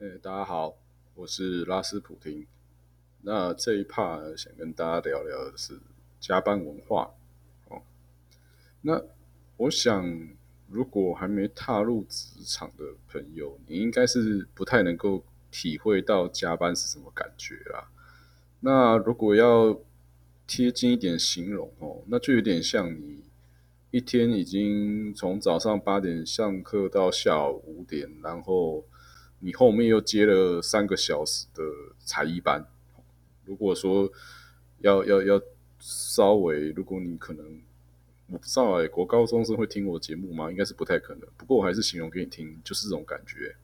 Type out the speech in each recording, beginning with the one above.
哎，大家好，我是拉斯普廷。那这一 part 想跟大家聊聊的是加班文化。哦，那我想，如果还没踏入职场的朋友，你应该是不太能够体会到加班是什么感觉啦。那如果要贴近一点形容哦，那就有点像你一天已经从早上八点上课到下午五点，然后。你后面又接了三个小时的才艺班，如果说要要要稍微，如果你可能我不知道哎，国高中生会听我节目吗？应该是不太可能。不过我还是形容给你听，就是这种感觉。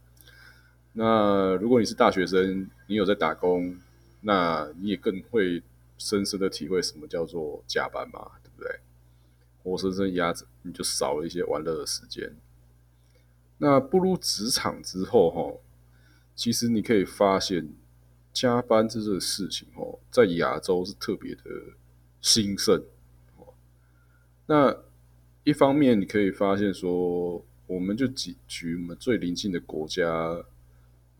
那如果你是大学生，你有在打工，那你也更会深深的体会什么叫做加班嘛，对不对？活生生压着，你就少了一些玩乐的时间。那步入职场之后，哈。其实你可以发现，加班这个事情哦，在亚洲是特别的兴盛。那一方面你可以发现说，我们就举举我们最邻近的国家，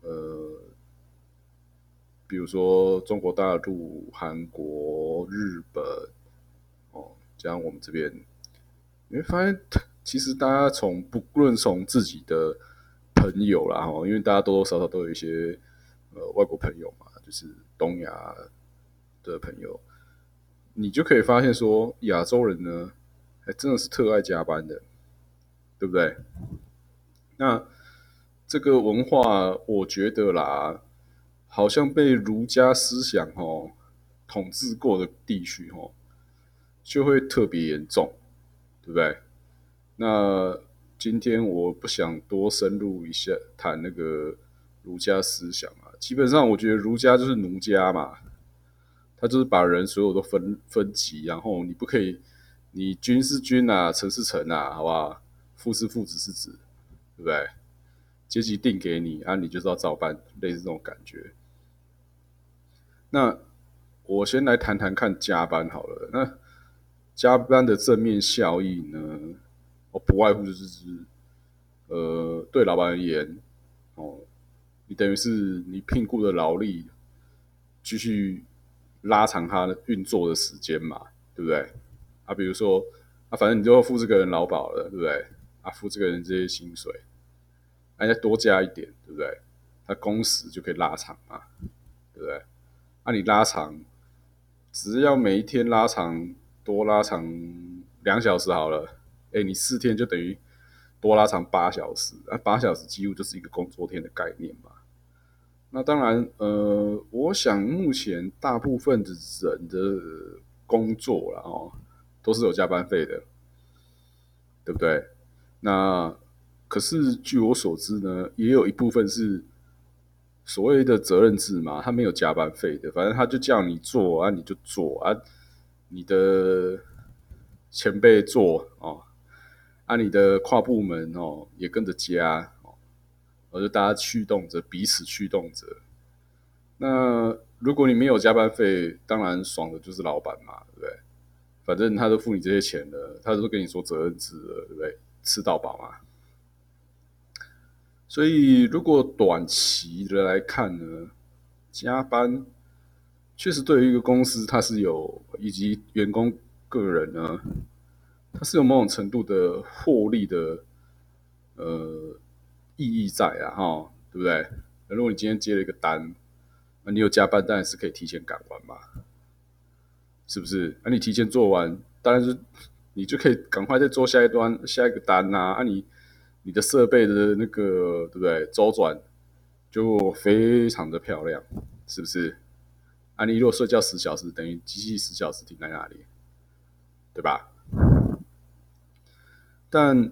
呃，比如说中国大陆、韩国、日本，哦，加上我们这边，你会发现，其实大家从不论从自己的。朋友啦，哈，因为大家多多少少都有一些呃外国朋友嘛，就是东亚的朋友，你就可以发现说，亚洲人呢，还真的是特爱加班的，对不对？那这个文化，我觉得啦，好像被儒家思想哦统治过的地区哦，就会特别严重，对不对？那。今天我不想多深入一下谈那个儒家思想啊，基本上我觉得儒家就是奴家嘛，他就是把人所有都分分级，然后你不可以，你君是君啊，臣是臣啊，好不好？父是父，子是子，对不对？阶级定给你，啊，你就是要照办，类似这种感觉。那我先来谈谈看加班好了，那加班的正面效益呢？不外乎就是，呃，对老板而言，哦，你等于是你聘雇的劳力，继续拉长他的运作的时间嘛，对不对？啊，比如说，啊，反正你就要付这个人劳保了，对不对？啊，付这个人这些薪水，啊，再多加一点，对不对？他工时就可以拉长嘛，对不对？啊，你拉长，只要每一天拉长多拉长两小时好了。哎，你四天就等于多拉长八小时，啊，八小时几乎就是一个工作天的概念嘛。那当然，呃，我想目前大部分的人的工作了哦，都是有加班费的，对不对？那可是据我所知呢，也有一部分是所谓的责任制嘛，他没有加班费的，反正他就叫你做啊，你就做啊，你的前辈做哦。啊，你的跨部门哦也跟着加哦，而就大家驱动着彼此驱动着。那如果你没有加班费，当然爽的就是老板嘛，对不对？反正他都付你这些钱了，他都跟你说责任制了，对不对？吃到饱嘛。所以如果短期的来看呢，加班确实对于一个公司它是有，以及员工个人呢。它是有某种程度的获利的呃意义在啊，哈，对不对？那如果你今天接了一个单，那你有加班，当然是可以提前赶完嘛，是不是？那你提前做完，当然是你就可以赶快再做下一端下一个单呐。啊，你你的设备的那个对不对？周转就非常的漂亮，是不是？啊，你如果睡觉十小时，等于机器十小时停在那里，对吧？但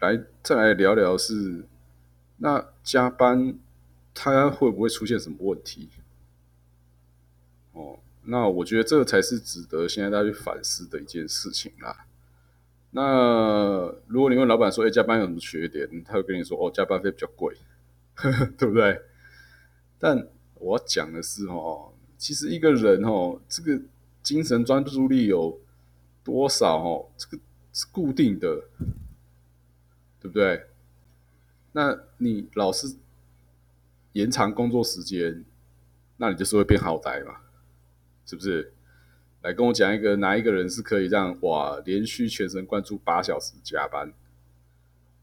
来再来聊聊是，那加班他会不会出现什么问题？哦，那我觉得这个才是值得现在大家去反思的一件事情啦。那如果你问老板说：“哎，加班有什么缺点？”他会跟你说：“哦，加班费比较贵，对不对？”但我要讲的是哦，其实一个人哦，这个精神专注力有多少哦，这个是固定的。对不对？那你老是延长工作时间，那你就是会变好呆嘛，是不是？来跟我讲一个哪一个人是可以让哇连续全神贯注八小时加班，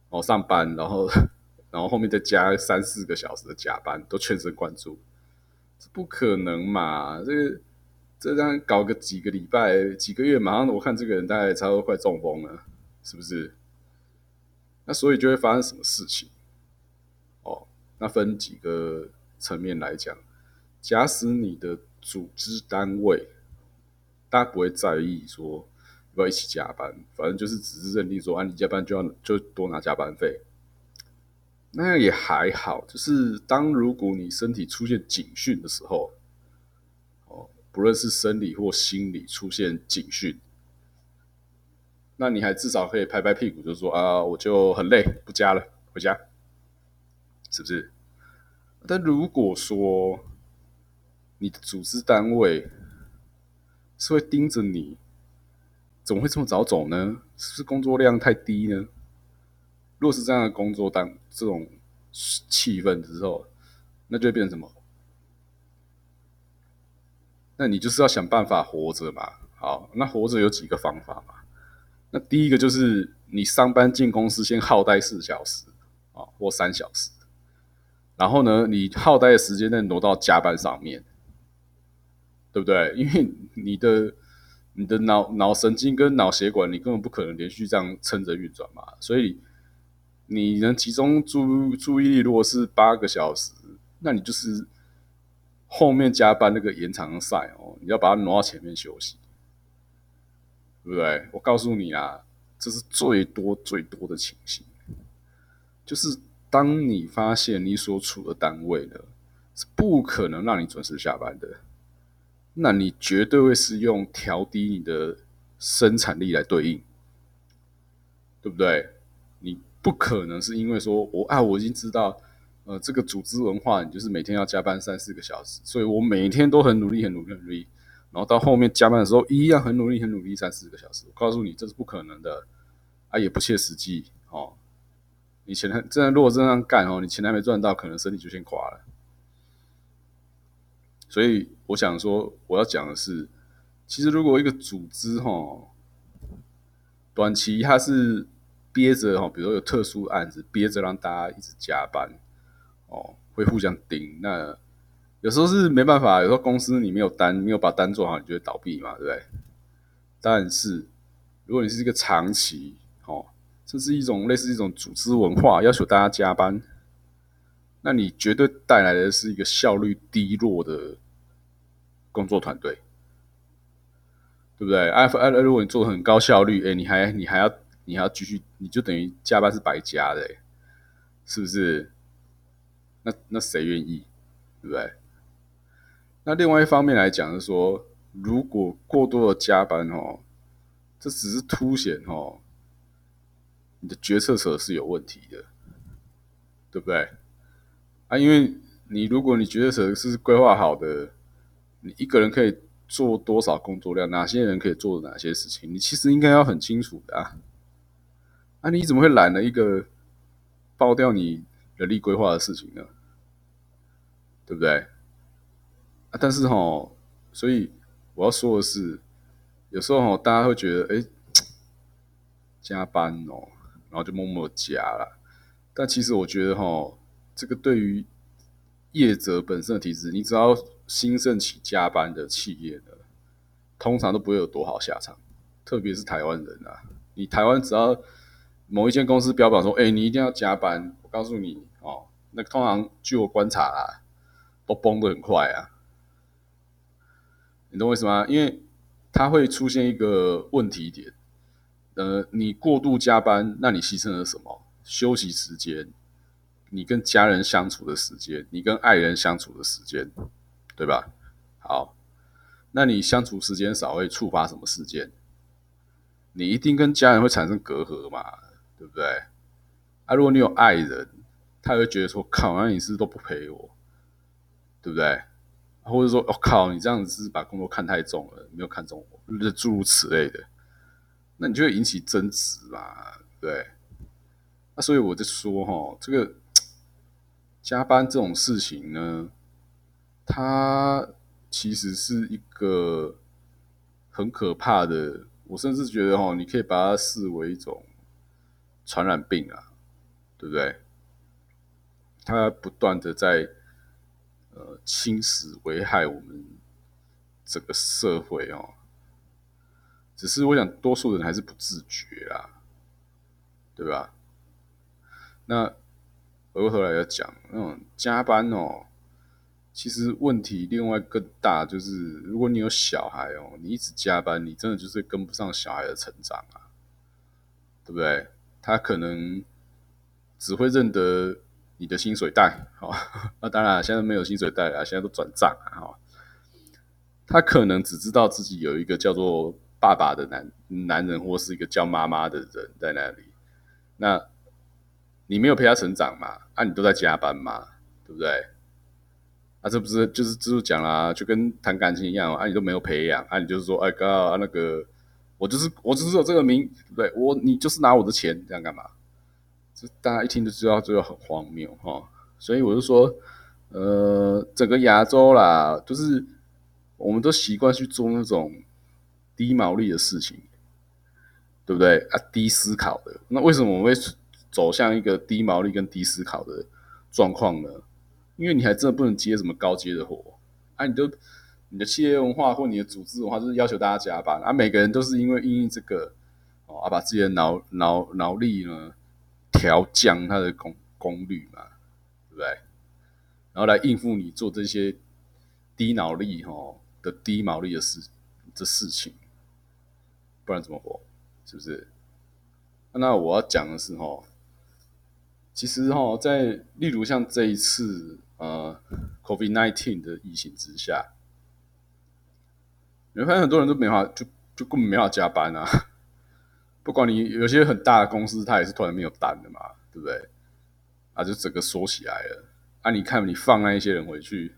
哦上班，然后 然后后面再加三四个小时的加班，都全神贯注，这不可能嘛？这个这样搞个几个礼拜、几个月，马上我看这个人大概差不多快中风了，是不是？那所以就会发生什么事情？哦，那分几个层面来讲，假使你的组织单位。大家不会在意说要不要一起加班，反正就是只是认定说，啊，你加班就要就多拿加班费，那样也还好。就是当如果你身体出现警讯的时候，哦，不论是生理或心理出现警讯，那你还至少可以拍拍屁股，就说啊，我就很累，不加了，回家，是不是？但如果说你的组织单位，是会盯着你，怎么会这么早走呢？是不是工作量太低呢？如果是这样的工作当这种气氛之后，那就会变成什么？那你就是要想办法活着嘛。好，那活着有几个方法嘛？那第一个就是你上班进公司先耗待四小时啊，或三小时，然后呢，你耗待的时间再挪到加班上面。对不对？因为你的你的脑脑神经跟脑血管，你根本不可能连续这样撑着运转嘛。所以你能集中注注意力，如果是八个小时，那你就是后面加班那个延长赛哦，你要把它挪到前面休息，对不对？我告诉你啊，这是最多最多的情形，就是当你发现你所处的单位呢，是不可能让你准时下班的。那你绝对会是用调低你的生产力来对应，对不对？你不可能是因为说我啊，我已经知道，呃，这个组织文化，你就是每天要加班三四个小时，所以我每天都很努力，很努力，很努力，然后到后面加班的时候一样很努力，很努力三四个小时。我告诉你，这是不可能的，啊，也不切实际哦。你钱还真的如果这样干哦，你钱还没赚到，可能身体就先垮了。所以我想说，我要讲的是，其实如果一个组织哈，短期它是憋着哈，比如说有特殊案子憋着让大家一直加班，哦，会互相顶。那有时候是没办法，有时候公司你没有单，没有把单做好，你就会倒闭嘛，对不对？但是如果你是一个长期哦，这是一种类似一种组织文化，要求大家加班，那你绝对带来的是一个效率低落的。工作团队，对不对？哎哎，如果你做的很高效率，哎，你还你还要你还要继续，你就等于加班是白加的，是不是？那那谁愿意，对不对？那另外一方面来讲是说，如果过多的加班哦，这只是凸显哦，你的决策者是有问题的，对不对？啊，因为你如果你决策者是规划好的。你一个人可以做多少工作量？哪些人可以做哪些事情？你其实应该要很清楚的啊！啊，你怎么会揽了一个爆掉你人力规划的事情呢？对不对？但是哈，所以我要说的是，有时候哈，大家会觉得哎，加班哦，然后就默默加了。但其实我觉得哈，这个对于业者本身的体质，你只要。兴盛起加班的企业呢，通常都不会有多好下场，特别是台湾人啊。你台湾只要某一间公司标榜说，哎，你一定要加班，我告诉你哦，那通常据我观察啊，都崩的很快啊。你懂为什么？因为它会出现一个问题点，呃，你过度加班，那你牺牲了什么？休息时间，你跟家人相处的时间，你跟爱人相处的时间。对吧？好，那你相处时间少会触发什么事件？你一定跟家人会产生隔阂嘛，对不对？啊，如果你有爱人，他会觉得说：“靠，那你是不是都不陪我，对不对？”或者说：“我靠，你这样子是把工作看太重了，没有看重我，诸如此类的，那你就会引起争执嘛，对？那所以我就说哈，这个 加班这种事情呢，它其实是一个很可怕的。我甚至觉得哦，你可以把它视为一种传染病啊，对不对？它不断的在呃侵蚀、危害我们整个社会哦。只是我想，多数人还是不自觉啊，对吧？那回过头来要讲那种加班哦，其实问题另外更大，就是如果你有小孩哦，你一直加班，你真的就是跟不上小孩的成长啊，对不对？他可能只会认得你的薪水袋，哦，那当然现在没有薪水袋了，现在都转账啊，哈。他可能只知道自己有一个叫做爸爸的男男人，或是一个叫妈妈的人在那里，那。你没有陪他成长嘛？啊，你都在加班嘛，对不对？啊，这不是就是就是讲啦，就跟谈感情一样啊，你都没有培养啊，你就是说，哎哥，那个我就是我就是有这个名，对我你就是拿我的钱这样干嘛？这大家一听就知道，这个很荒谬哈。所以我就说，呃，整个亚洲啦，就是我们都习惯去做那种低毛利的事情，对不对？啊，低思考的，那为什么我们会？走向一个低毛利跟低思考的状况呢？因为你还真的不能接什么高阶的活啊！你都你的企业文化或你的组织文化就是要求大家加班啊！每个人都是因为因应这个哦，啊，把自己的脑脑脑力呢调降它的功功率嘛，对不对？然后来应付你做这些低脑力哈的低毛利的事这事情，不然怎么活？是不是？那我要讲的是哈。其实哈，在例如像这一次呃，COVID nineteen 的疫情之下，你会发现很多人都没法，就就根本没法加班啊。不管你有些很大的公司，它也是突然没有单的嘛，对不对？啊，就整个缩起来了。啊，你看你放那一些人回去，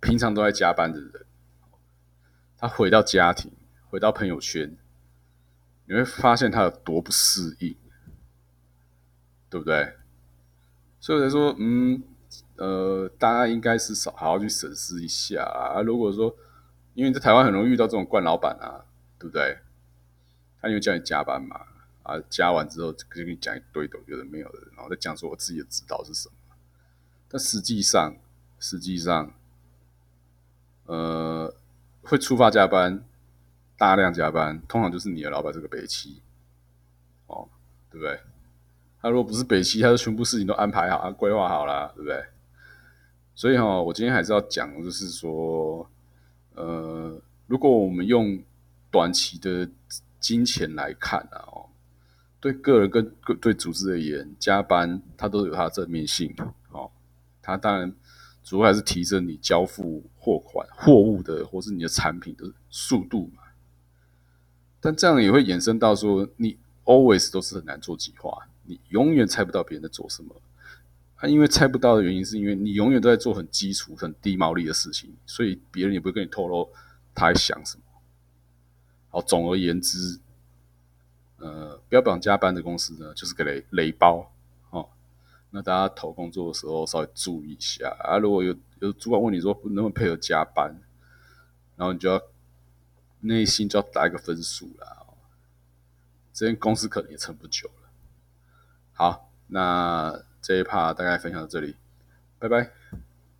平常都在加班的人，他回到家庭，回到朋友圈，你会发现他有多不适应，对不对？所以才说，嗯，呃，大家应该是少好好去审视一下啊。如果说，因为在台湾很容易遇到这种惯老板啊，对不对？他因为叫你加班嘛，啊，加完之后就跟你讲一堆的，有的没有的，然后再讲说我自己的指导是什么。但实际上，实际上，呃，会触发加班、大量加班，通常就是你的老板这个北七，哦，对不对？他如果不是北七，他的全部事情都安排好、规划好了，对不对？所以哈，我今天还是要讲，就是说，呃，如果我们用短期的金钱来看啊，哦，对个人跟对组织而言，加班它都有它的正面性，哦，它当然主要还是提升你交付货款、货物的或是你的产品的速度嘛。但这样也会衍生到说，你 always 都是很难做计划。你永远猜不到别人在做什么，啊，因为猜不到的原因，是因为你永远都在做很基础、很低毛利的事情，所以别人也不会跟你透露他在想什么。哦，总而言之，呃，标榜加班的公司呢，就是个雷雷包哦。那大家投工作的时候稍微注意一下啊。如果有有主管问你说能不能配合加班，然后你就要内心就要打一个分数了，这间公司可能也撑不久了。好，那这一趴大概分享到这里，拜拜。